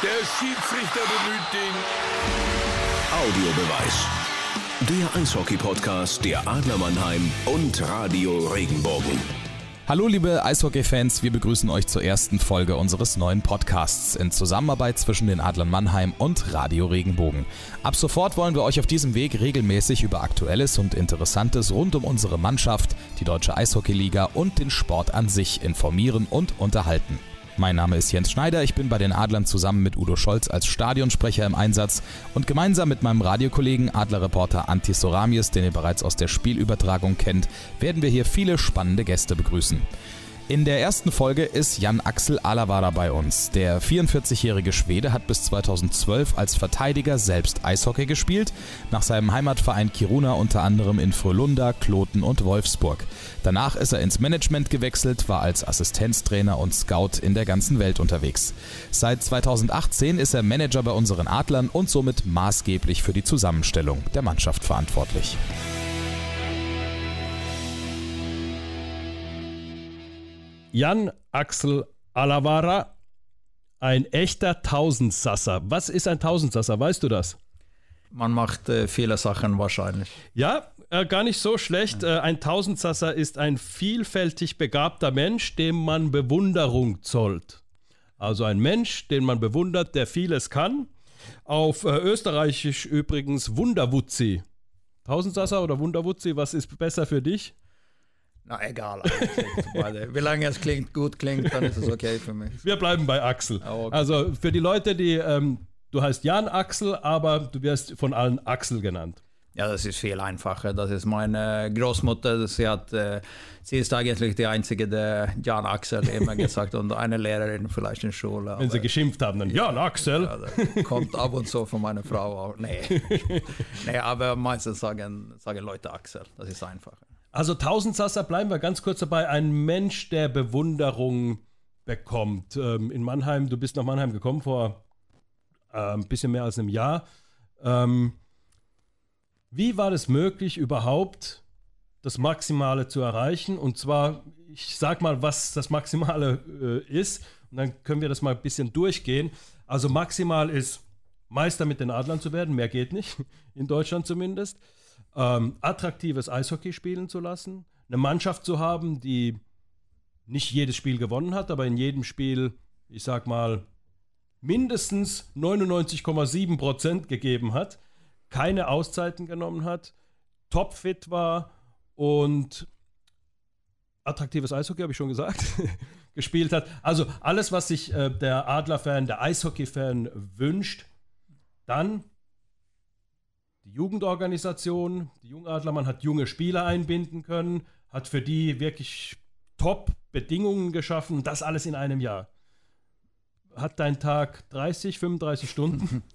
Der Schiedsrichter bemüht den Audiobeweis. Der Eishockey-Podcast der Adler Mannheim und Radio Regenbogen. Hallo liebe Eishockey-Fans, wir begrüßen euch zur ersten Folge unseres neuen Podcasts in Zusammenarbeit zwischen den Adlern Mannheim und Radio Regenbogen. Ab sofort wollen wir euch auf diesem Weg regelmäßig über Aktuelles und Interessantes rund um unsere Mannschaft, die Deutsche Eishockeyliga und den Sport an sich informieren und unterhalten. Mein Name ist Jens Schneider, ich bin bei den Adlern zusammen mit Udo Scholz als Stadionsprecher im Einsatz und gemeinsam mit meinem Radiokollegen Adlerreporter Antis Soramies, den ihr bereits aus der Spielübertragung kennt, werden wir hier viele spannende Gäste begrüßen. In der ersten Folge ist Jan Axel Alavara bei uns. Der 44-jährige Schwede hat bis 2012 als Verteidiger selbst Eishockey gespielt, nach seinem Heimatverein Kiruna unter anderem in Frölunda, Kloten und Wolfsburg. Danach ist er ins Management gewechselt, war als Assistenztrainer und Scout in der ganzen Welt unterwegs. Seit 2018 ist er Manager bei unseren Adlern und somit maßgeblich für die Zusammenstellung der Mannschaft verantwortlich. Jan Axel Alavara, ein echter Tausendsasser. Was ist ein Tausendsasser? Weißt du das? Man macht äh, viele Sachen wahrscheinlich. Ja, äh, gar nicht so schlecht. Äh, ein Tausendsasser ist ein vielfältig begabter Mensch, dem man Bewunderung zollt. Also ein Mensch, den man bewundert, der vieles kann. Auf äh, Österreichisch übrigens Wunderwutzi. Tausendsasser oder Wunderwutzi, was ist besser für dich? Na egal. eigentlich. Wie lange es klingt, gut klingt, dann ist es okay für mich. Wir bleiben bei Axel. Ah, okay. Also für die Leute, die, ähm, du heißt Jan Axel, aber du wirst von allen Axel genannt. Ja, das ist viel einfacher. Das ist meine Großmutter. Sie, hat, äh, sie ist eigentlich die einzige, der Jan Axel immer gesagt und eine Lehrerin vielleicht in Schule. Wenn sie geschimpft haben, dann Jan Axel. Ja, kommt ab und zu von meiner Frau auch. Nee. nee, aber meistens sagen, sagen Leute Axel. Das ist einfacher. Also Tausendsasser, bleiben wir ganz kurz dabei. Ein Mensch, der Bewunderung bekommt. Ähm, in Mannheim, du bist nach Mannheim gekommen vor äh, ein bisschen mehr als einem Jahr. Ähm, wie war es möglich, überhaupt das Maximale zu erreichen? Und zwar, ich sag mal, was das Maximale äh, ist, und dann können wir das mal ein bisschen durchgehen. Also maximal ist Meister mit den Adlern zu werden, mehr geht nicht, in Deutschland zumindest. Ähm, attraktives Eishockey spielen zu lassen, eine Mannschaft zu haben, die nicht jedes Spiel gewonnen hat, aber in jedem Spiel, ich sag mal, mindestens 99,7 Prozent gegeben hat, keine Auszeiten genommen hat, topfit war und attraktives Eishockey, habe ich schon gesagt, gespielt hat. Also alles, was sich äh, der Adler-Fan, der Eishockey-Fan wünscht, dann die Jugendorganisation, die Jungadlermann hat junge Spieler einbinden können, hat für die wirklich Top-Bedingungen geschaffen, das alles in einem Jahr. Hat dein Tag 30, 35 Stunden?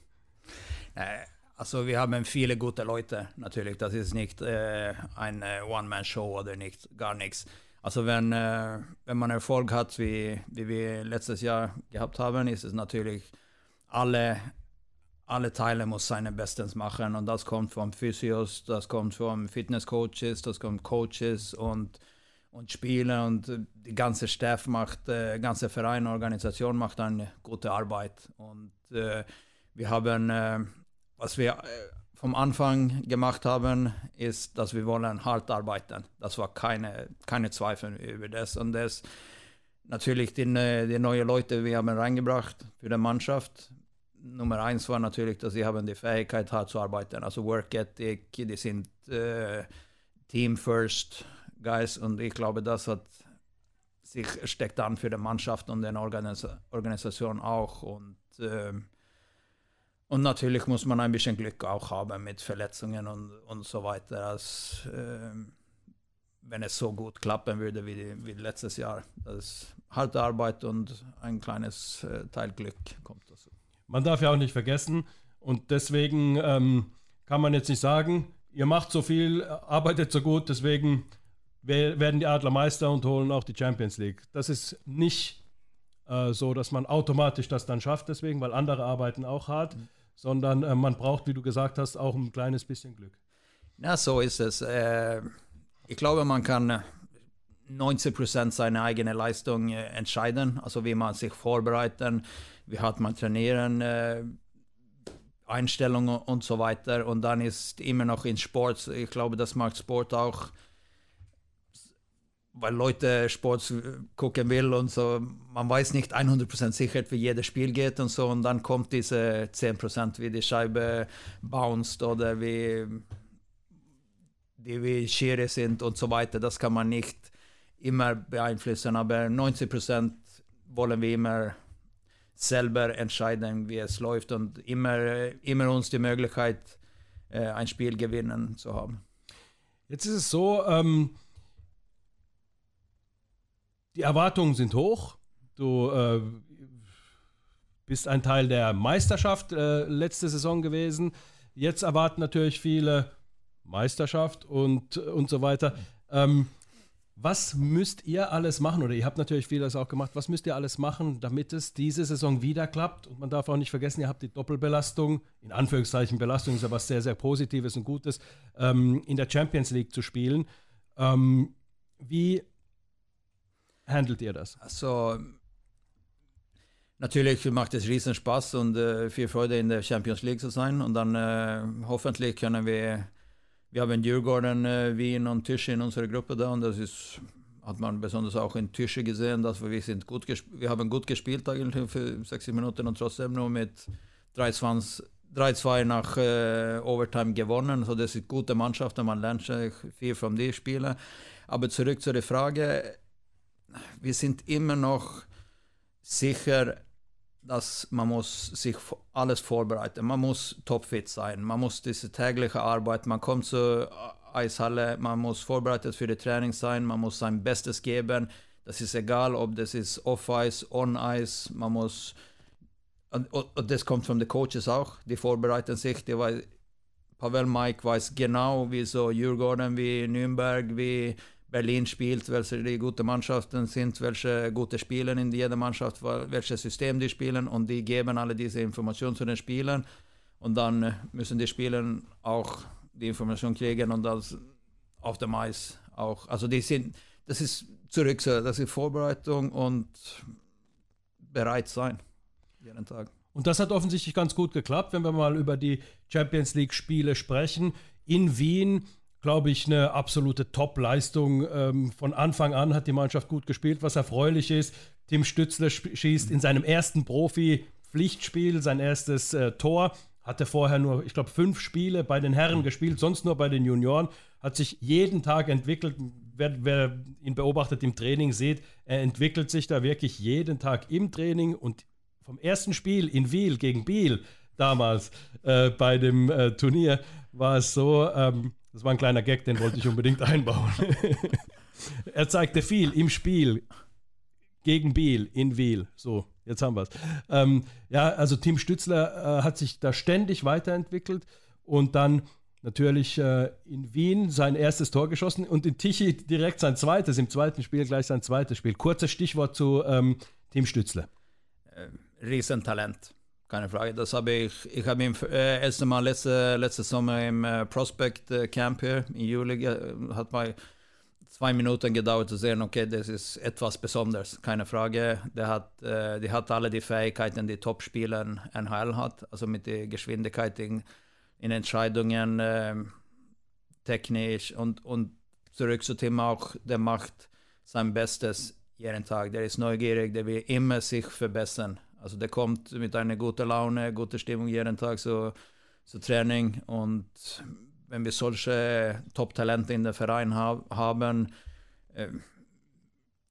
Äh, Also wir haben viele gute Leute natürlich. Das ist nicht äh, eine One-Man-Show oder nicht, gar nichts. Also wenn, äh, wenn man Erfolg hat, wie, wie wir letztes Jahr gehabt haben, ist es natürlich, alle, alle Teile muss seine Bestens machen. Und das kommt vom Physios, das kommt vom Fitnesscoaches, das kommt Coaches und, und Spieler. Und äh, die ganze Staff macht, äh, ganze Verein, Organisation macht eine gute Arbeit. Und äh, wir haben... Äh, was wir äh, vom Anfang gemacht haben, ist, dass wir wollen hart arbeiten. Das war keine, keine Zweifel über das. Und das natürlich die, ne- die neuen Leute, wir haben reingebracht für die Mannschaft. Nummer eins war natürlich, dass sie haben die Fähigkeit, hart zu arbeiten. Also Work Ethic, die sind äh, Team First Guys. Und ich glaube, das hat sich steckt an für die Mannschaft und den Organis Organisation auch. Und ähm, und natürlich muss man ein bisschen Glück auch haben mit Verletzungen und, und so weiter. Als, ähm, wenn es so gut klappen würde wie, wie letztes Jahr. Das ist harte Arbeit und ein kleines äh, Teil Glück kommt dazu. Man darf ja auch nicht vergessen, und deswegen ähm, kann man jetzt nicht sagen, ihr macht so viel, arbeitet so gut, deswegen we- werden die Adler Meister und holen auch die Champions League. Das ist nicht äh, so, dass man automatisch das dann schafft, deswegen, weil andere arbeiten auch hart, sondern äh, man braucht, wie du gesagt hast, auch ein kleines bisschen Glück. Ja, so ist es. Äh, ich glaube, man kann, äh, 90 Prozent seine eigene Leistung äh, entscheiden, also wie man sich vorbereiten, wie hat man trainieren, äh, Einstellungen und so weiter. Und dann ist immer noch in Sport, ich glaube, das macht Sport auch, weil Leute Sport gucken will und so. Man weiß nicht 100% sicher, wie jedes Spiel geht und so. Und dann kommt diese 10%, wie die Scheibe bounced oder wie die wie Schere sind und so weiter. Das kann man nicht immer beeinflussen, aber 90% wollen wir immer selber entscheiden, wie es läuft und immer, immer uns die Möglichkeit, äh, ein Spiel gewinnen zu haben. Jetzt ist es so, ähm, die Erwartungen sind hoch. Du äh, bist ein Teil der Meisterschaft äh, letzte Saison gewesen. Jetzt erwarten natürlich viele Meisterschaft und, und so weiter. Ähm, was müsst ihr alles machen, oder ihr habt natürlich vieles auch gemacht, was müsst ihr alles machen, damit es diese Saison wieder klappt? Und man darf auch nicht vergessen, ihr habt die Doppelbelastung, in Anführungszeichen Belastung ist ja was sehr, sehr Positives und Gutes, ähm, in der Champions League zu spielen. Ähm, wie handelt ihr das? Also, natürlich macht es riesen Spaß und äh, viel Freude in der Champions League zu sein. Und dann äh, hoffentlich können wir wir haben Djurgården, äh, Wien und Tische in unserer Gruppe da und das ist, hat man besonders auch in Tische gesehen, dass wir, sind gut wir haben gut gespielt eigentlich für 60 Minuten und trotzdem nur mit 3-2 nach äh, Overtime gewonnen. Also das sind gute Mannschaften, man lernt viel von den Spielen. Aber zurück zu der Frage, wir sind immer noch sicher, dass man muss sich alles vorbereiten. Man muss topfit sein. Man muss diese tägliche Arbeit, man kommt zur Eishalle, man muss vorbereitet für die Training sein, man muss sein Bestes geben. Das ist egal, ob das ist off-Ice, on-Ice, man muss... Und, und, das kommt von den Coaches auch, die vorbereiten sich. Die weiß, Pavel Mike weiß genau, wie so Djurgården, wie Nürnberg, wie Berlin spielt, welche die gute Mannschaften sind, welche gute Spieler in jeder Mannschaft, welches System die spielen und die geben alle diese Informationen zu den Spielern und dann äh, müssen die Spieler auch die Information kriegen und das auf dem Eis auch. Also die sind, das ist zurück, das ist Vorbereitung und bereit sein jeden Tag. Und das hat offensichtlich ganz gut geklappt, wenn wir mal über die Champions League Spiele sprechen. In Wien glaube ich, eine absolute Top-Leistung. Ähm, von Anfang an hat die Mannschaft gut gespielt, was erfreulich ist. Tim Stützler schießt in seinem ersten Profi-Pflichtspiel sein erstes äh, Tor. Hatte vorher nur, ich glaube, fünf Spiele bei den Herren gespielt, sonst nur bei den Junioren. Hat sich jeden Tag entwickelt. Wer, wer ihn beobachtet im Training, sieht, er entwickelt sich da wirklich jeden Tag im Training. Und vom ersten Spiel in Wiel gegen Biel damals äh, bei dem äh, Turnier war es so, ähm, das war ein kleiner Gag, den wollte ich unbedingt einbauen. er zeigte viel im Spiel gegen Biel in Wiel. So, jetzt haben wir es. Ähm, ja, also Tim Stützler äh, hat sich da ständig weiterentwickelt und dann natürlich äh, in Wien sein erstes Tor geschossen und in Tichy direkt sein zweites, im zweiten Spiel gleich sein zweites Spiel. Kurzes Stichwort zu ähm, Tim Stützler. Äh, Riesentalent keine Frage. Das habe ich, ich habe ihn äh, erste Mal letzte, letzte Sommer im äh, Prospect äh, Camp hier im Juli, äh, hat mal zwei Minuten gedauert zu sehen, okay, das ist etwas Besonderes, keine Frage. Der hat, äh, die hat alle die Fähigkeiten, die Top-Spieler NHL hat, also mit der Geschwindigkeit in, in Entscheidungen, äh, technisch und, und zurück zu Tim auch, der macht sein Bestes jeden Tag. Der ist neugierig, der will immer sich verbessern. Also der kommt mit einer guten Laune, gute Stimmung jeden Tag zur so Training und wenn wir solche Top-Talente in der Verein ha haben, äh,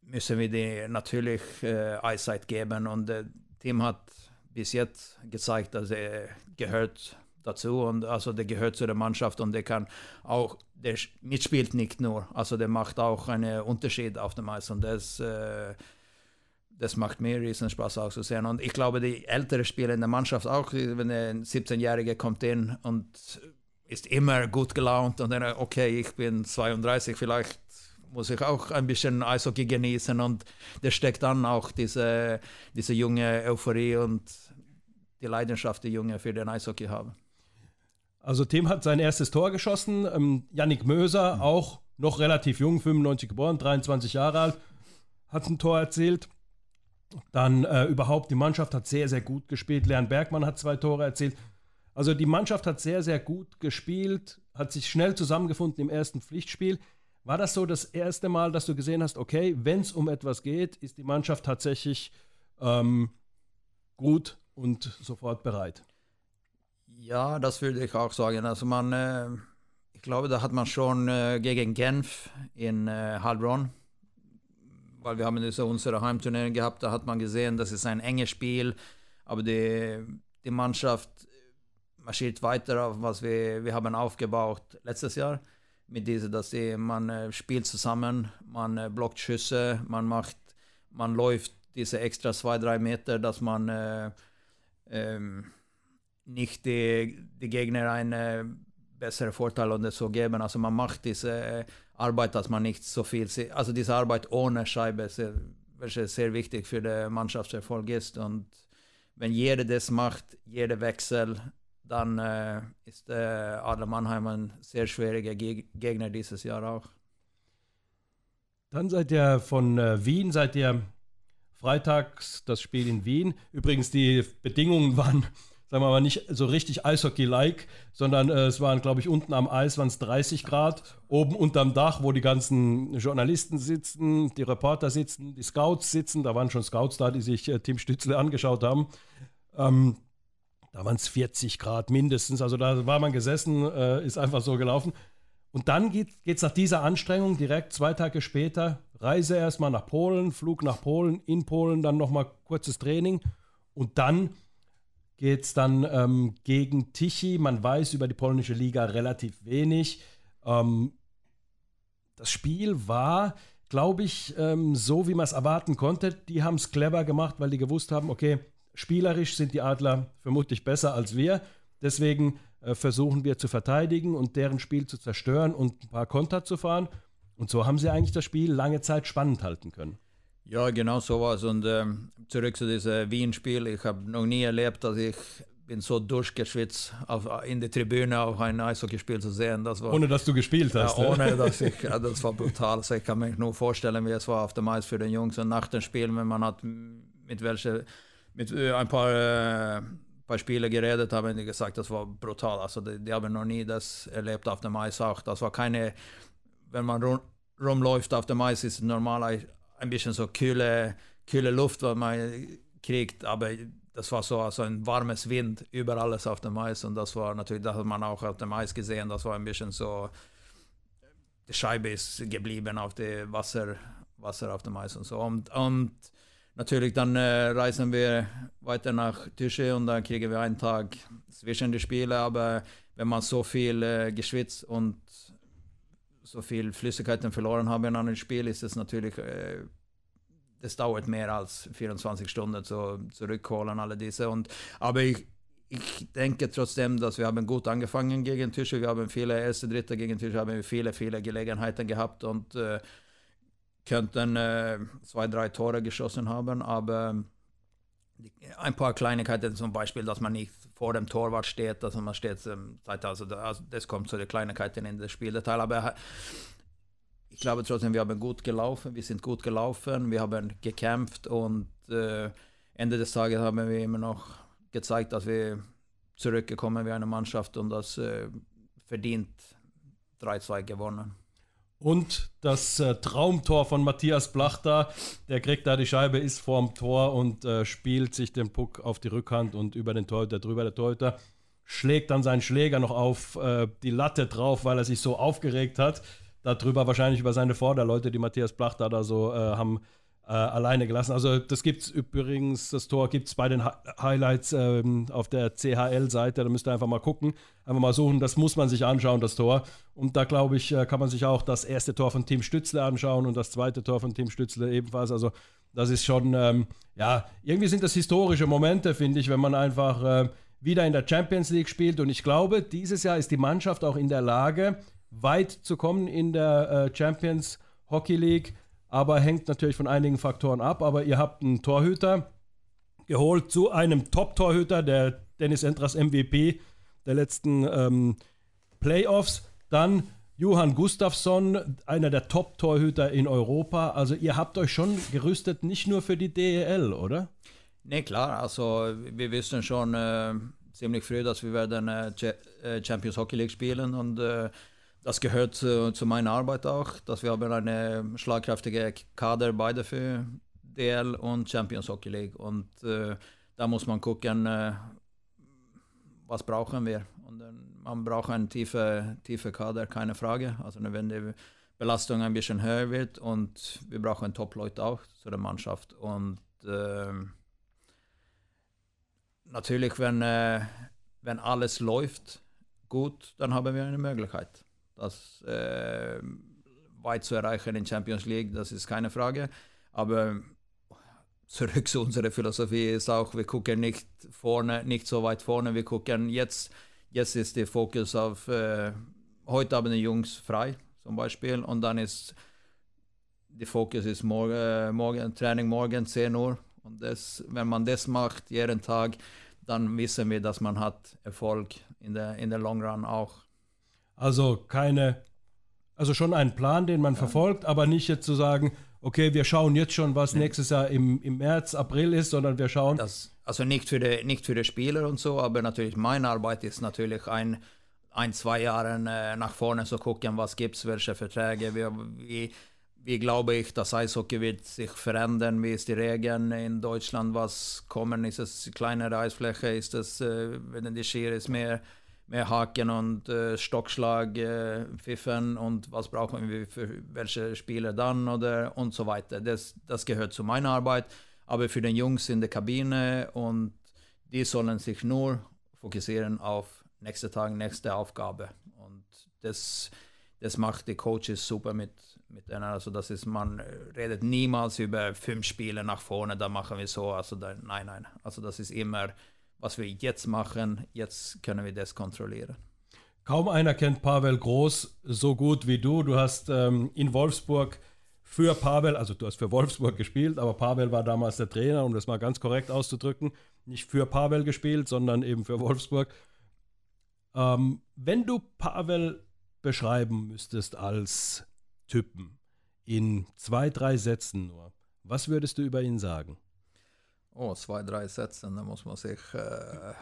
müssen wir die natürlich äh, Eyesight geben und äh, Team hat bis jetzt gezeigt, dass er gehört dazu und also der gehört zu der Mannschaft. Und der kann auch, der mitspielt nicht nur, also der macht auch einen Unterschied auf dem. Eis und das äh, das macht mir riesen Spaß auch zu sehen. Und ich glaube, die ältere Spieler in der Mannschaft auch, wenn ein 17-Jähriger kommt in und ist immer gut gelaunt und dann, okay, ich bin 32, vielleicht muss ich auch ein bisschen Eishockey genießen und der steckt dann auch diese, diese junge Euphorie und die Leidenschaft, die Junge für den Eishockey haben. Also Tim hat sein erstes Tor geschossen, ähm, Yannick Möser mhm. auch noch relativ jung, 95 geboren, 23 Jahre alt, hat ein Tor erzielt. Dann äh, überhaupt, die Mannschaft hat sehr, sehr gut gespielt. Leon Bergmann hat zwei Tore erzielt. Also die Mannschaft hat sehr, sehr gut gespielt, hat sich schnell zusammengefunden im ersten Pflichtspiel. War das so das erste Mal, dass du gesehen hast, okay, wenn es um etwas geht, ist die Mannschaft tatsächlich ähm, gut und sofort bereit? Ja, das würde ich auch sagen. Also man, äh, ich glaube, da hat man schon äh, gegen Genf in äh, Heilbronn, weil wir haben so unsere Heimturnierung gehabt, da hat man gesehen, das ist ein enges Spiel, aber die, die Mannschaft marschiert weiter auf was wir, wir haben aufgebaut letztes Jahr mit dieser, dass die, man äh, spielt zusammen, man äh, blockt Schüsse, man macht, man läuft diese extra zwei, drei Meter, dass man äh, ähm, nicht die, die Gegner einen besseren Vorteil oder so geben. Also man macht diese Arbeit, dass man nicht so viel, also diese Arbeit ohne Scheibe, welche sehr wichtig für den Mannschaftserfolg ist. Und wenn jeder das macht, jeder Wechsel, dann äh, ist äh, Adler Mannheim ein sehr schwieriger Geg Gegner dieses Jahr auch. Dann seid ihr von äh, Wien, seid ihr freitags das Spiel in Wien. Übrigens, die Bedingungen waren, sagen wir mal, nicht so richtig Eishockey-like, sondern äh, es waren, glaube ich, unten am Eis waren es 30 Grad, oben unterm Dach, wo die ganzen Journalisten sitzen, die Reporter sitzen, die Scouts sitzen. Da waren schon Scouts da, die sich äh, Tim Stützle angeschaut haben. Ähm, da waren es 40 Grad mindestens. Also da war man gesessen, äh, ist einfach so gelaufen. Und dann geht es nach dieser Anstrengung direkt zwei Tage später, Reise erstmal nach Polen, Flug nach Polen, in Polen dann nochmal kurzes Training und dann geht es dann ähm, gegen Tichy. Man weiß über die polnische Liga relativ wenig. Ähm, das Spiel war, glaube ich, ähm, so, wie man es erwarten konnte. Die haben es clever gemacht, weil die gewusst haben, okay, Spielerisch sind die Adler vermutlich besser als wir. Deswegen äh, versuchen wir zu verteidigen und deren Spiel zu zerstören und ein paar Konter zu fahren. Und so haben sie eigentlich das Spiel lange Zeit spannend halten können. Ja, genau so war es. Und ähm, zurück zu diesem Wien-Spiel. Ich habe noch nie erlebt, dass ich bin so durchgeschwitzt auf, in der Tribüne auf ein Eishockeyspiel zu sehen. Das war, ohne dass du gespielt hast. Ja, ohne dass ich, das war brutal. Also ich kann mir nur vorstellen, wie es war auf dem Eis für den Jungs. Und nach dem Spiel, wenn man hat mit welchen mit äh, ein paar, äh, paar Spieler geredet, haben die gesagt, das war brutal. Also die, die, haben noch nie das erlebt auf dem Eis auch. Das war keine, wenn man rum, rumläuft auf dem Eis, ist normal ein bisschen so kühle, kühle Luft, was man kriegt, aber das war so also ein warmes Wind über alles auf dem Eis und das war natürlich, das hat man auch auf dem Eis gesehen, das war ein bisschen so, die Scheibe ist geblieben auf dem Wasser, Wasser auf dem Eis und so. Und, und natürlich dann äh, reisen wir weiter nach Tische und dann kriegen wir einen Tag zwischen die Spiele. Aber wenn man so viel äh, geschwitzt und so viel Flüssigkeiten verloren haben in einem Spiel, ist es natürlich, äh, das dauert mehr als 24 Stunden zu zurückholen, alle diese. Und, aber ich, ich denke trotzdem, dass wir haben gut angefangen gegen Tische. Wir haben viele erste, dritte gegen Tische, haben viele, viele Gelegenheiten gehabt. Und äh, könnten äh, zwei, drei Tore geschossen haben, aber ein paar Kleinigkeiten, zum Beispiel, dass man nicht vor dem Torwart steht, dass man steht, ähm, also, also das kommt zu den Kleinigkeiten in das Spieldetail, aber ich glaube trotzdem, wir haben gut gelaufen, wir sind gut gelaufen, wir haben gekämpft und äh, Ende des Tages haben wir immer noch gezeigt, dass wir zurückgekommen wie eine Mannschaft und das äh, verdient 3-2 gewonnen. Und das äh, Traumtor von Matthias Blachter, der kriegt da die Scheibe, ist vorm Tor und äh, spielt sich den Puck auf die Rückhand und über den Torhüter drüber. Der Torhüter schlägt dann seinen Schläger noch auf äh, die Latte drauf, weil er sich so aufgeregt hat. Darüber wahrscheinlich über seine Vorderleute, die Matthias Blachter da so äh, haben äh, alleine gelassen. Also das gibt es übrigens, das Tor gibt es bei den Hi Highlights ähm, auf der CHL-Seite, da müsst ihr einfach mal gucken, einfach mal suchen, das muss man sich anschauen, das Tor. Und da glaube ich, äh, kann man sich auch das erste Tor von Team Stützle anschauen und das zweite Tor von Team Stützle ebenfalls. Also das ist schon, ähm, ja, irgendwie sind das historische Momente, finde ich, wenn man einfach äh, wieder in der Champions League spielt. Und ich glaube, dieses Jahr ist die Mannschaft auch in der Lage, weit zu kommen in der äh, Champions Hockey League aber hängt natürlich von einigen Faktoren ab. Aber ihr habt einen Torhüter geholt zu einem Top-Torhüter, der Dennis Entras MVP der letzten ähm, Playoffs. Dann Johann Gustafsson, einer der Top-Torhüter in Europa. Also ihr habt euch schon gerüstet, nicht nur für die DEL, oder? Ne, klar. Also wir wissen schon äh, ziemlich früh, dass wir werden äh, äh Champions Hockey League spielen und äh, das gehört zu, zu, meiner Arbeit auch, dass wir haben eine schlagkräftige Kader beide für DL und Champions Hockey League und äh, da muss man gucken, äh, was brauchen wir. Und man braucht einen tiefen tiefe Kader, keine Frage. Also wenn die Belastung ein bisschen höher wird und wir brauchen Top-Leute auch zu der Mannschaft und äh, natürlich, wenn, äh, wenn alles läuft gut, dann haben wir eine Möglichkeit, das äh, weit zu erreichen in Champions League. Das ist keine Frage. Aber zurück zu unserer Philosophie ist auch, wir gucken nicht vorne, nicht so weit vorne. Wir gucken jetzt, jetzt ist der Fokus auf, äh, heute haben die Jungs frei zum Beispiel und dann ist der Fokus ist morgen, äh, morgen Training morgen 10 Uhr und das, wenn man das macht jeden Tag, dann wissen wir, dass man hat Erfolg in der, in der Long Run auch. Also keine, also schon ein Plan, den man ja. verfolgt, aber nicht jetzt zu sagen, okay, wir schauen jetzt schon, was nee. nächstes Jahr im, im März, April ist, sondern wir schauen. Das, also nicht für, die, nicht für die Spieler und so, aber natürlich meine Arbeit ist natürlich ein, ein zwei Jahre äh, nach vorne zu gucken, was gibt es, welche Verträge, wie, wie wie glaube ich, das Eishockey wird sich verändern? Wie ist die Regeln in Deutschland? Was kommen? Ist es kleinere Eisfläche? Ist es, äh, wenn die Skier ist mehr, mehr Haken und äh, Stockschlag, äh, Pfiffen und was brauchen wir für welche Spieler dann oder und so weiter. Das, das gehört zu meiner Arbeit. Aber für den Jungs in der Kabine und die sollen sich nur fokussieren auf nächste Tag, nächste Aufgabe. Und das, das macht die Coaches super mit mit denen. Also das ist, man redet niemals über fünf Spiele nach vorne, da machen wir so. Also da, nein, nein. Also das ist immer, was wir jetzt machen, jetzt können wir das kontrollieren. Kaum einer kennt Pavel Groß so gut wie du. Du hast ähm, in Wolfsburg für Pavel, also du hast für Wolfsburg gespielt, aber Pavel war damals der Trainer, um das mal ganz korrekt auszudrücken. Nicht für Pavel gespielt, sondern eben für Wolfsburg. Ähm, wenn du Pavel beschreiben müsstest als Typen in zwei, drei Sätzen nur, was würdest du über ihn sagen? Oh, zwei, drei Sätze, da muss man sich äh,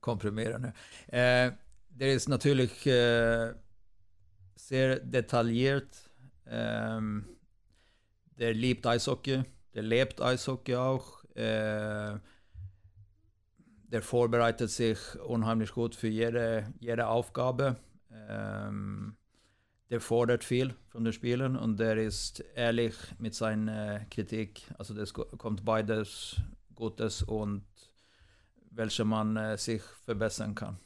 komprimieren. Äh, der ist natürlich äh, sehr detailliert. Ähm, der liebt Eishockey, der lebt Eishockey auch. Äh, der vorbereitet sich unheimlich gut für jede, jede Aufgabe. Ähm, der fordert viel von den Spielern und der ist ehrlich mit seiner Kritik. Also das kommt beides Gutes und welche man äh, sich verbessern kann.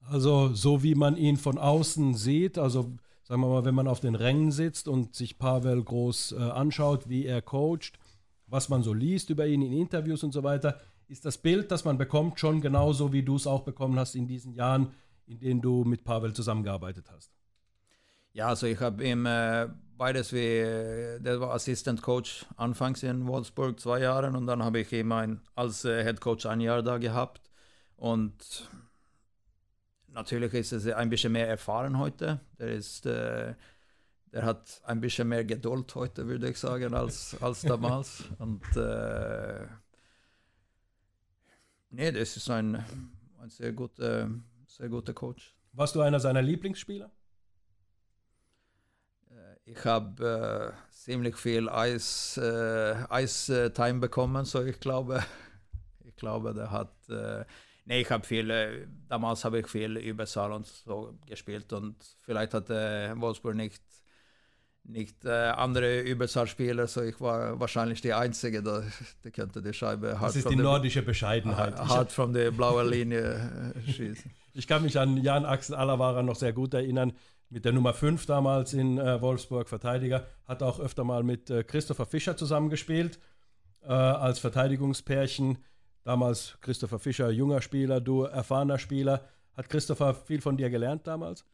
Also so wie man ihn von außen sieht, also sagen wir mal, wenn man auf den Rängen sitzt und sich Pavel groß äh, anschaut, wie er coacht, was man so liest über ihn in Interviews und so weiter, ist das Bild, das man bekommt, schon genauso, wie du es auch bekommen hast in diesen Jahren, in denen du mit Pavel zusammengearbeitet hast. Ja, also ich habe ihm äh, beides wie, der war Assistant Coach anfangs in Wolfsburg zwei Jahre und dann habe ich ihn ein, als äh, Head Coach ein Jahr da gehabt und natürlich ist er ein bisschen mehr erfahren heute. Der ist, äh, der hat ein bisschen mehr Geduld heute, würde ich sagen, als, als damals. und äh, nee, das ist ein, ein sehr guter, sehr guter Coach. Warst du einer seiner Lieblingsspieler? Ich habe äh, ziemlich viel Eis, äh, Eis-Time bekommen, so ich glaube, ich glaube, der hat, äh, nee, ich habe viel, äh, damals habe ich viel Überzahl und so gespielt und vielleicht hatte Wolfsburg nicht, nicht äh, andere Überzahlspieler, so ich war wahrscheinlich die Einzige, der, der könnte die Scheibe hart Das ist die nordische Bescheidenheit. Hart von der blauen Linie äh, schießen. ich kann mich an Jan Axel Alavara noch sehr gut erinnern mit der Nummer 5 damals in äh, Wolfsburg, Verteidiger, hat auch öfter mal mit äh, Christopher Fischer zusammengespielt äh, als Verteidigungspärchen. Damals Christopher Fischer, junger Spieler, du erfahrener Spieler. Hat Christopher viel von dir gelernt damals?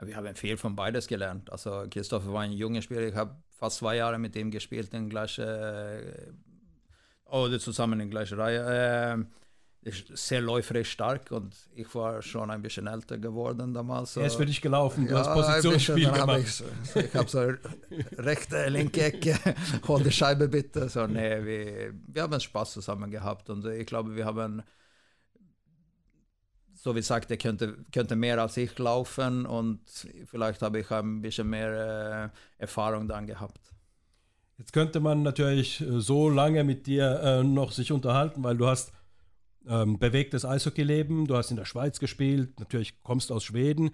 wir haben viel von beides gelernt. Also Christopher war ein junger Spieler. Ich habe fast zwei Jahre mit ihm gespielt in gleicher, äh, oder zusammen in gleicher Reihe. Sehr läuferisch stark und ich war schon ein bisschen älter geworden damals. Er ist für dich gelaufen, du ja, hast Positionsspiel gemacht. Ich, ich habe so rechte, linke Ecke, hol die Scheibe bitte. So, nee, wir, wir haben Spaß zusammen gehabt und ich glaube, wir haben, so wie gesagt, er könnte, könnte mehr als ich laufen und vielleicht habe ich ein bisschen mehr äh, Erfahrung dann gehabt. Jetzt könnte man natürlich äh, so lange mit dir äh, noch sich unterhalten, weil du hast ähm, bewegtes Eishockey-Leben. Du hast in der Schweiz gespielt, natürlich kommst aus Schweden.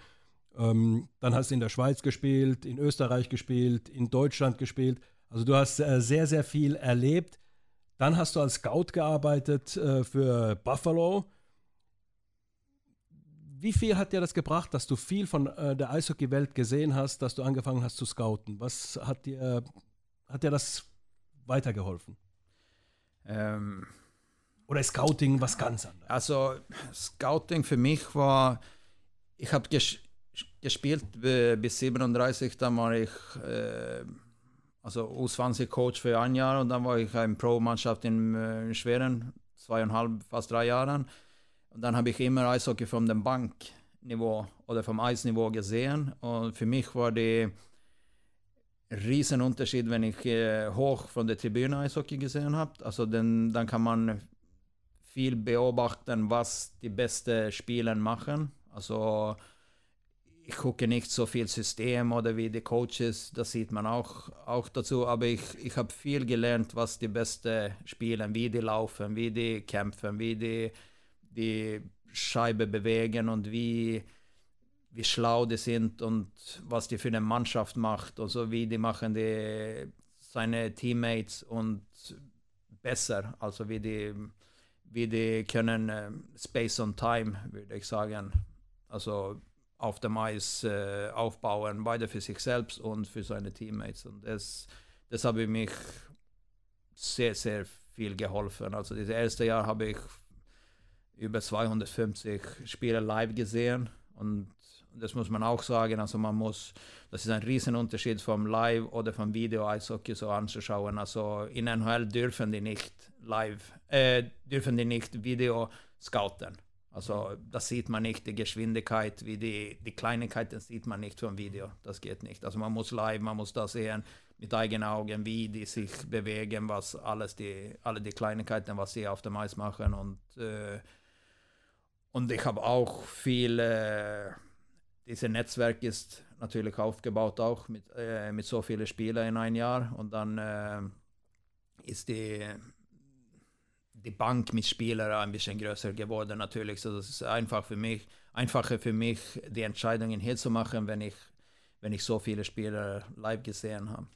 Ähm, dann hast du in der Schweiz gespielt, in Österreich gespielt, in Deutschland gespielt. Also du hast äh, sehr, sehr viel erlebt. Dann hast du als Scout gearbeitet äh, für Buffalo. Wie viel hat dir das gebracht, dass du viel von äh, der Eishockey-Welt gesehen hast, dass du angefangen hast zu scouten? Was hat dir, hat dir das weitergeholfen? Ähm, oder ist Scouting was ganz anderes? Also Scouting für mich war, ich habe ges gespielt bis 37, dann war ich äh, also U20-Coach für ein Jahr und dann war ich in Pro-Mannschaft in, äh, in Schweden, zweieinhalb, fast drei Jahren. Und dann habe ich immer Eishockey vom dem Bankniveau oder vom Eisniveau gesehen und für mich war die Riesenunterschied, wenn ich äh, hoch von der Tribüne Eishockey gesehen habe. Also den, dann kann man viel beobachten, was die besten Spieler machen. Also ich gucke nicht so viel System oder wie die Coaches, das sieht man auch, auch dazu, aber ich, ich habe viel gelernt, was die besten spielen, wie die laufen, wie die kämpfen, wie die die Scheibe bewegen und wie, wie schlau die sind und was die für eine Mannschaft macht. Und so wie die machen die seine Teammates und besser, also wie die wie die können äh, Space on Time, würde ich sagen, also auf dem Eis äh, aufbauen, beide für sich selbst und für seine Teammates. Und das, das habe mich sehr, sehr viel geholfen. Also das erste Jahr habe ich über 250 Spiele live gesehen und das muss man auch sagen. Also man muss, das ist ein Riesenunterschied vom Live oder vom Video Eishockey so anzuschauen. Also in NHL dürfen die nicht live, äh, dürfen die nicht Video scouten. Also das sieht man nicht, die Geschwindigkeit, wie die, die Kleinigkeiten sieht man nicht vom Video. Das geht nicht. Also man muss live, man muss da sehen mit eigenen Augen, wie die sich bewegen, was alles die, alle die Kleinigkeiten, was sie auf dem Eis machen. Und, äh, und ich habe auch viel, äh, dieses Netzwerk ist natürlich aufgebaut auch mit, äh, mit so vielen Spielern in ein Jahr. Und dann äh, ist die die Bank mit Spielern ein bisschen größer geworden natürlich. So das ist einfach für mich, einfacher für mich, die Entscheidungen hier zu machen, wenn ich, wenn ich so viele Spieler live gesehen habe.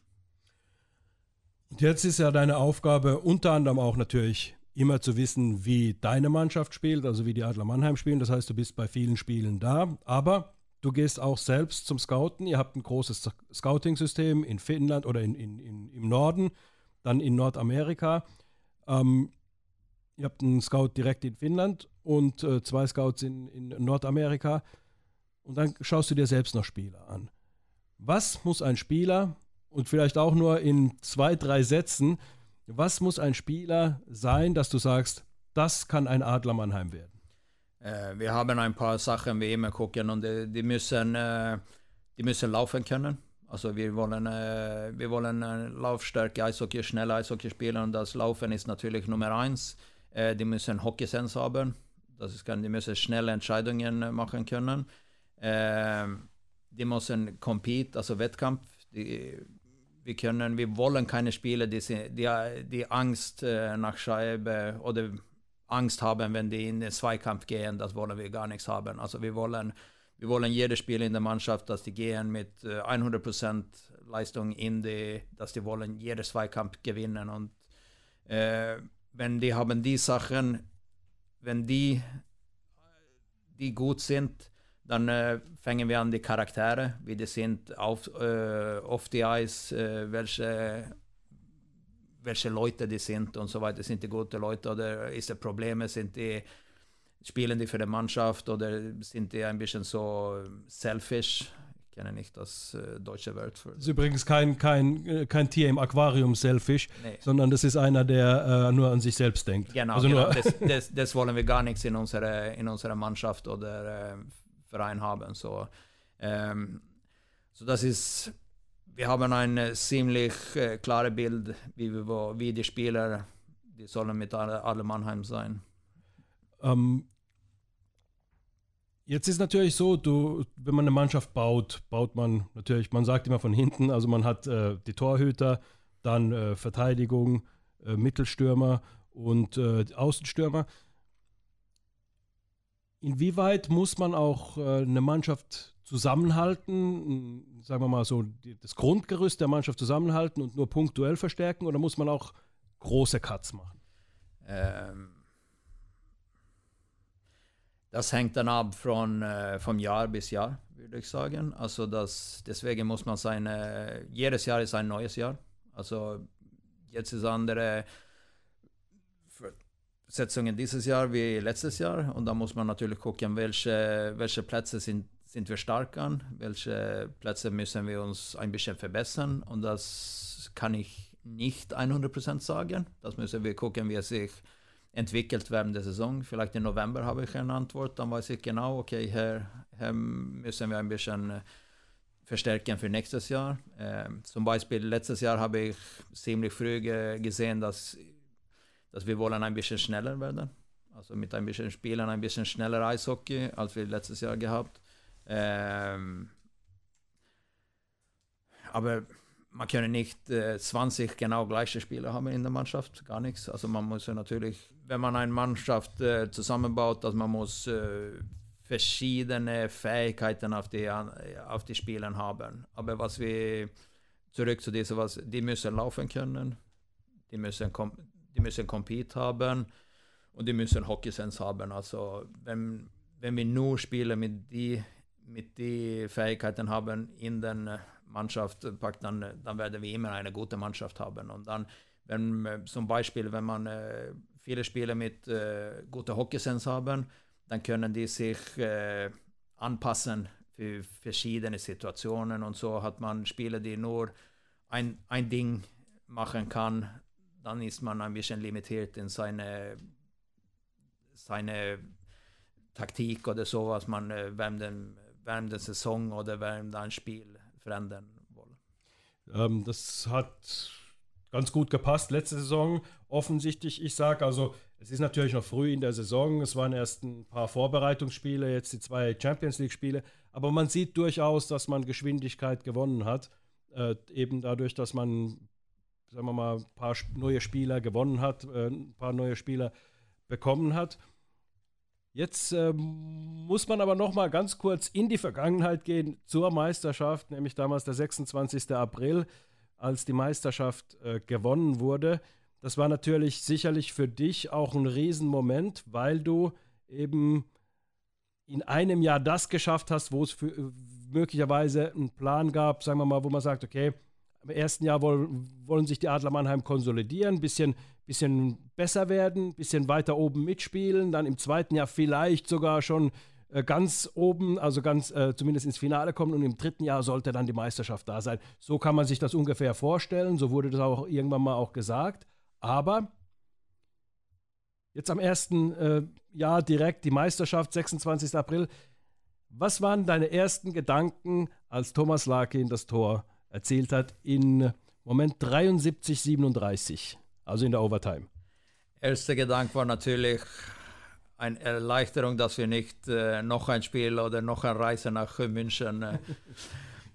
Und jetzt ist ja deine Aufgabe unter anderem auch natürlich immer zu wissen, wie deine Mannschaft spielt, also wie die Adler Mannheim spielen. Das heißt, du bist bei vielen Spielen da, aber du gehst auch selbst zum Scouten. Ihr habt ein großes Scouting-System in Finnland oder in, in, in, im Norden, dann in Nordamerika. Ähm, Ihr habt einen Scout direkt in Finnland und äh, zwei Scouts in, in Nordamerika. Und dann schaust du dir selbst noch Spieler an. Was muss ein Spieler, und vielleicht auch nur in zwei, drei Sätzen, was muss ein Spieler sein, dass du sagst, das kann ein Adler Mannheim werden? Äh, wir haben ein paar Sachen, wie immer gucken und die, die müssen, äh, die müssen laufen können. Also wir wollen, äh, wir wollen äh, Laufstärke, Eishockey, schnell Eishockey spielen und das Laufen ist natürlich Nummer eins. Äh, die müssen Hockeysens haben. Das ist, die müssen schnelle Entscheidungen machen können. Äh, die müssen compete, also Wettkampf. Die, wir können, wir wollen keine Spieler, die, die, die Angst äh, nach Scheibe oder Angst haben, wenn die in den Zweikampf gehen. Das wollen wir gar nichts haben. Also wir wollen, wir wollen jede Spieler in der Mannschaft, dass die gehen mit 100% Leistung in die, dass die wollen jeder Zweikampf gewinnen und äh, wenn die haben die Sachen, wenn die, die gut sind, dann äh, fangen wir an die Charaktere, wie die sind auf, äh, auf die Eis, äh, welche, welche Leute die sind und so weiter. Sind die gute Leute oder ist es Probleme? Sind die, spielen die für die Mannschaft oder sind die ein bisschen so selfish? kenne nicht das äh, deutsche Wort für. Das ist übrigens kein, kein, äh, kein Tier im Aquarium Selfish, nee. sondern das ist einer, der äh, nur an sich selbst denkt. Genau, also genau. Das, das, das, wollen wir gar nichts in unserer, in unserer Mannschaft oder äh, Verein haben. So, ähm, so das ist, wir haben ein ziemlich äh, klares Bild, wie, wir, wie die Spieler, die sollen mit alle Mannheim sein. Ähm, Jetzt ist natürlich so, du, wenn man eine Mannschaft baut, baut man natürlich, man sagt immer von hinten, also man hat äh, die Torhüter, dann äh, Verteidigung, äh, Mittelstürmer und äh, Außenstürmer. Inwieweit muss man auch äh, eine Mannschaft zusammenhalten, sagen wir mal so, die, das Grundgerüst der Mannschaft zusammenhalten und nur punktuell verstärken oder muss man auch große Cuts machen? Ähm das hängt dann ab von, äh, vom Jahr bis Jahr, würde ich sagen. Also das, deswegen muss man seine, jedes Jahr ist ein neues Jahr. Also jetzt ist andere Setzungen dieses Jahr wie letztes Jahr und da muss man natürlich gucken, welche, welche Plätze sind, sind wir stark an, welche Plätze müssen wir uns ein bisschen verbessern und das kann ich nicht 100% sagen. Das müssen wir gucken, wie es sich entwickelt während der Saison. Vielleicht im November habe ich eine Antwort, dann weiß ich genau, okay, hier, hier müssen wir ein bisschen äh, verstärken für nächstes Jahr. Ähm, zum Beispiel letztes Jahr habe ich ziemlich früh ge gesehen, dass, dass wir wollen ein bisschen schneller werden. Also mit ein bisschen Spielen, ein bisschen schneller Eishockey, als wir letztes Jahr gehabt. Ähm, aber man kann nicht äh, 20 genau gleiche Spieler haben in der Mannschaft, gar nichts. Also man muss ja natürlich, wenn man eine Mannschaft äh, zusammenbaut, dass man muss äh, verschiedene Fähigkeiten auf die, auf die Spieler haben. Aber was wir, zurück zu dieser, was, die müssen laufen können, die müssen, die müssen compete haben und die müssen Hockey-Sense haben. Also wenn, wenn wir nur spielen mit die, mit die Fähigkeiten haben in den Mannschaft packt, dann, dann werden wir immer eine gute Mannschaft haben. Und dann, wenn zum Beispiel, wenn man äh, viele Spieler mit äh, guter Hockeysens haben, dann können die sich äh, anpassen für verschiedene Situationen und so hat man Spieler, die nur ein, ein Ding machen kann, dann ist man ein bisschen limitiert in seine, seine Taktik oder so, was man äh, während, dem, während der Saison oder während ein Spiel verändern wollen. Ähm, das hat ganz gut gepasst letzte Saison. Offensichtlich, ich sage also, es ist natürlich noch früh in der Saison. Es waren erst ein paar Vorbereitungsspiele, jetzt die zwei Champions League-Spiele. Aber man sieht durchaus, dass man Geschwindigkeit gewonnen hat. Äh, eben dadurch, dass man, sagen wir mal, ein paar neue Spieler gewonnen hat, äh, ein paar neue Spieler bekommen hat. Jetzt äh, muss man aber noch mal ganz kurz in die Vergangenheit gehen zur Meisterschaft, nämlich damals der 26. April, als die Meisterschaft äh, gewonnen wurde. Das war natürlich sicherlich für dich auch ein Riesenmoment, weil du eben in einem Jahr das geschafft hast, wo es für, äh, möglicherweise einen Plan gab, sagen wir mal, wo man sagt, okay, im ersten Jahr wollen, wollen sich die Adler Mannheim konsolidieren, ein bisschen, bisschen besser werden, bisschen weiter oben mitspielen, dann im zweiten Jahr vielleicht sogar schon äh, ganz oben, also ganz äh, zumindest ins Finale kommen und im dritten Jahr sollte dann die Meisterschaft da sein. So kann man sich das ungefähr vorstellen, so wurde das auch irgendwann mal auch gesagt. Aber jetzt am ersten äh, Jahr direkt die Meisterschaft, 26. April. Was waren deine ersten Gedanken, als Thomas Larkin das Tor erzielt hat in Moment 73, 37, also in der Overtime. Erster Gedanke war natürlich eine Erleichterung, dass wir nicht äh, noch ein Spiel oder noch eine Reise nach München äh,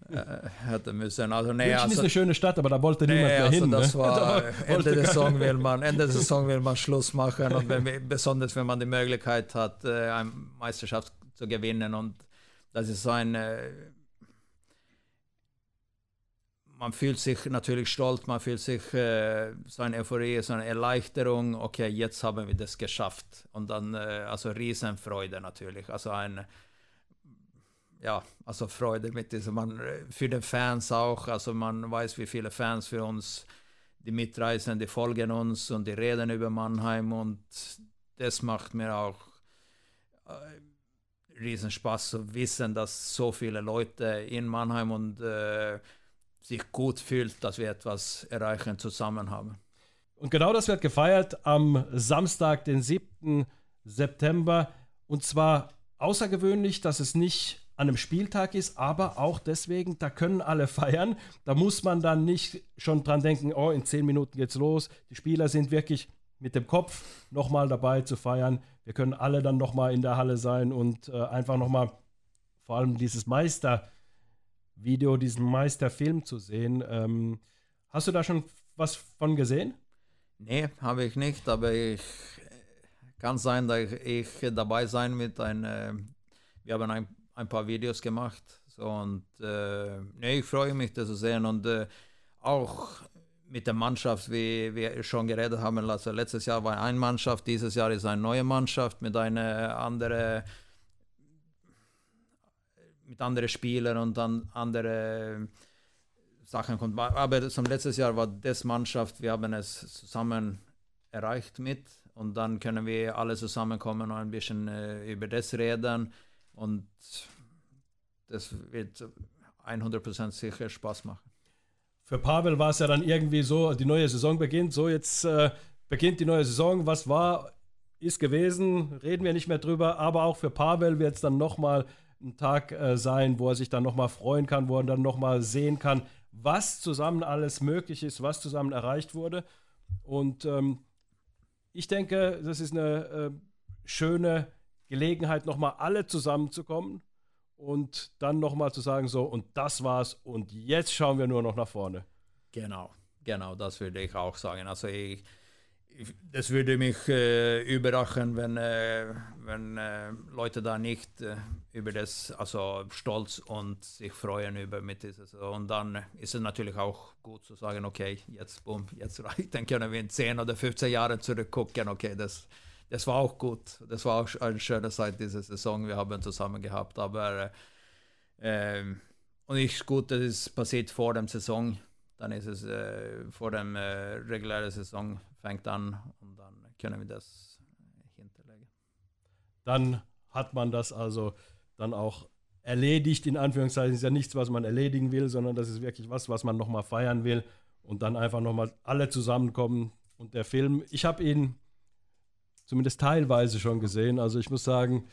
äh, hätten müssen. Also, nee, München also, ist eine schöne Stadt, aber da wollte nee, niemand mehr also hin. Das ne? war, Ende, der Saison will man, Ende der Saison will man Schluss machen und wenn, besonders wenn man die Möglichkeit hat, äh, eine Meisterschaft zu gewinnen und das ist so ein äh, man fühlt sich natürlich stolz, man fühlt sich äh, so eine Euphorie, so eine Erleichterung. Okay, jetzt haben wir das geschafft. Und dann, äh, also Riesenfreude natürlich. Also ein, ja, also Freude mit diesem, man, für die Fans auch. Also man weiß, wie viele Fans für uns, die mitreisen, die folgen uns und die reden über Mannheim. Und das macht mir auch, äh, Riesenspaß zu wissen, dass so viele Leute in Mannheim und äh, sich gut fühlt, dass wir etwas erreichen zusammen haben. Und genau das wird gefeiert am Samstag, den 7. September. Und zwar außergewöhnlich, dass es nicht an einem Spieltag ist, aber auch deswegen, da können alle feiern. Da muss man dann nicht schon dran denken, oh, in zehn Minuten geht's los. Die Spieler sind wirklich mit dem Kopf nochmal dabei zu feiern. Wir können alle dann nochmal in der Halle sein und äh, einfach nochmal vor allem dieses Meistervideo, diesen Meisterfilm zu sehen. Ähm, hast du da schon was von gesehen? Nee, habe ich nicht, aber ich kann sein, dass ich dabei sein mit ein, äh, wir haben ein, ein paar Videos gemacht so, und äh, nee, ich freue mich, das zu sehen und äh, auch mit der Mannschaft, wie wir schon geredet haben, also letztes Jahr war eine Mannschaft, dieses Jahr ist eine neue Mannschaft mit einer anderen mit anderen Spielern und dann andere Sachen kommt. Aber zum letztes Jahr war das Mannschaft, wir haben es zusammen erreicht mit und dann können wir alle zusammenkommen und ein bisschen äh, über das reden und das wird 100% sicher Spaß machen. Für Pavel war es ja dann irgendwie so, die neue Saison beginnt, so jetzt äh, beginnt die neue Saison, was war, ist gewesen, reden wir nicht mehr drüber, aber auch für Pavel wird es dann nochmal ein Tag äh, sein, wo er sich dann nochmal freuen kann, wo er dann nochmal sehen kann, was zusammen alles möglich ist, was zusammen erreicht wurde. Und ähm, ich denke, das ist eine äh, schöne Gelegenheit, nochmal alle zusammenzukommen und dann nochmal zu sagen, so, und das war's und jetzt schauen wir nur noch nach vorne. Genau, genau, das würde ich auch sagen. Also ich, das würde mich äh, überraschen, wenn, äh, wenn äh, Leute da nicht äh, über das, also stolz und sich freuen über mit dieses. Und dann ist es natürlich auch gut zu sagen, okay, jetzt boom, jetzt reicht, dann können wir in 10 oder 15 Jahren zurückgucken, okay, das das war auch gut. Das war auch eine schöne Zeit diese Saison. Wir haben zusammen gehabt. Aber äh, ähm, und ich gut, das ist passiert vor der Saison. Dann ist es äh, vor dem äh, regulären Saison fängt an und dann können wir das hinterlegen. Dann hat man das also dann auch erledigt, in Anführungszeichen. Ist ja nichts, was man erledigen will, sondern das ist wirklich was, was man nochmal feiern will und dann einfach nochmal alle zusammenkommen. Und der Film, ich habe ihn zumindest teilweise schon gesehen. Also ich muss sagen,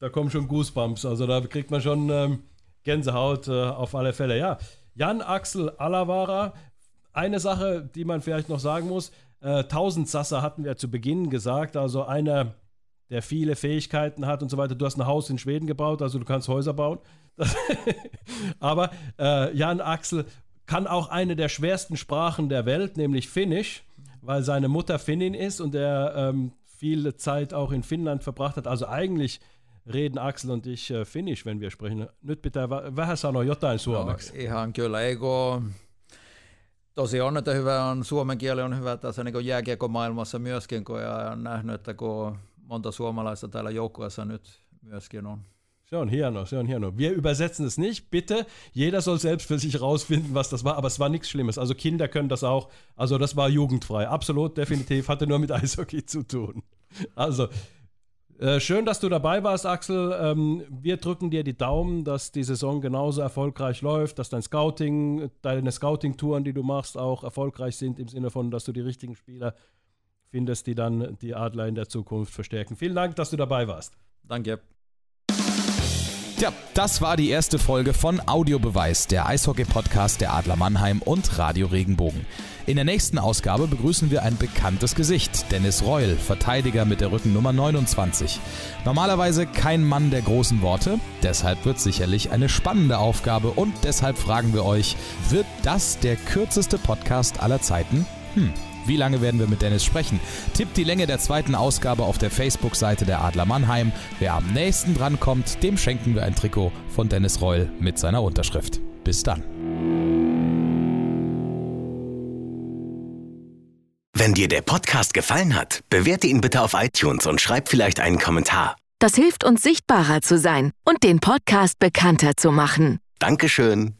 da kommen schon Goosebumps. Also da kriegt man schon ähm, Gänsehaut äh, auf alle Fälle. Ja, Jan Axel Alavara. Eine Sache, die man vielleicht noch sagen muss: äh, Sasser hatten wir zu Beginn gesagt. Also einer, der viele Fähigkeiten hat und so weiter. Du hast ein Haus in Schweden gebaut, also du kannst Häuser bauen. Aber äh, Jan Axel kann auch eine der schwersten Sprachen der Welt, nämlich Finnisch weil seine Mutter Finnin ist und er ähm, viele Zeit auch in Finnland verbracht hat. Also eigentlich reden Axel und ich äh, Finnisch, wenn wir sprechen. Nyt pitää vähän sanoa jotain suomeksi. No, ihan kyllä, eikö tosi on, että hyvä on, suomen kieli on hyvä tässä niin jääkiekko-maailmassa myöskin, kun on nähnyt, että kun monta suomalaista täällä joukkueessa nyt myöskin on. Se on hieno, se on hieno. Wir übersetzen es nicht, bitte. Jeder soll selbst für sich rausfinden, was das war, aber es war nichts Schlimmes. Also Kinder können das auch. Also das war jugendfrei. Absolut, definitiv. Hatte nur mit Eishockey zu tun. Also, äh, schön, dass du dabei warst, Axel. Ähm, wir drücken dir die Daumen, dass die Saison genauso erfolgreich läuft, dass dein Scouting, deine Scouting-Touren, die du machst, auch erfolgreich sind, im Sinne von, dass du die richtigen Spieler findest, die dann die Adler in der Zukunft verstärken. Vielen Dank, dass du dabei warst. Danke. Tja, das war die erste Folge von Audiobeweis, der Eishockey-Podcast der Adler Mannheim und Radio Regenbogen. In der nächsten Ausgabe begrüßen wir ein bekanntes Gesicht, Dennis Reul, Verteidiger mit der Rückennummer 29. Normalerweise kein Mann der großen Worte, deshalb wird sicherlich eine spannende Aufgabe und deshalb fragen wir euch, wird das der kürzeste Podcast aller Zeiten? Hm, wie lange werden wir mit Dennis sprechen? Tippt die Länge der zweiten Ausgabe auf der Facebook-Seite der Adler Mannheim. Wer am nächsten dran kommt, dem schenken wir ein Trikot von Dennis Reul mit seiner Unterschrift. Bis dann. Wenn dir der Podcast gefallen hat, bewerte ihn bitte auf iTunes und schreib vielleicht einen Kommentar. Das hilft uns sichtbarer zu sein und den Podcast bekannter zu machen. Dankeschön.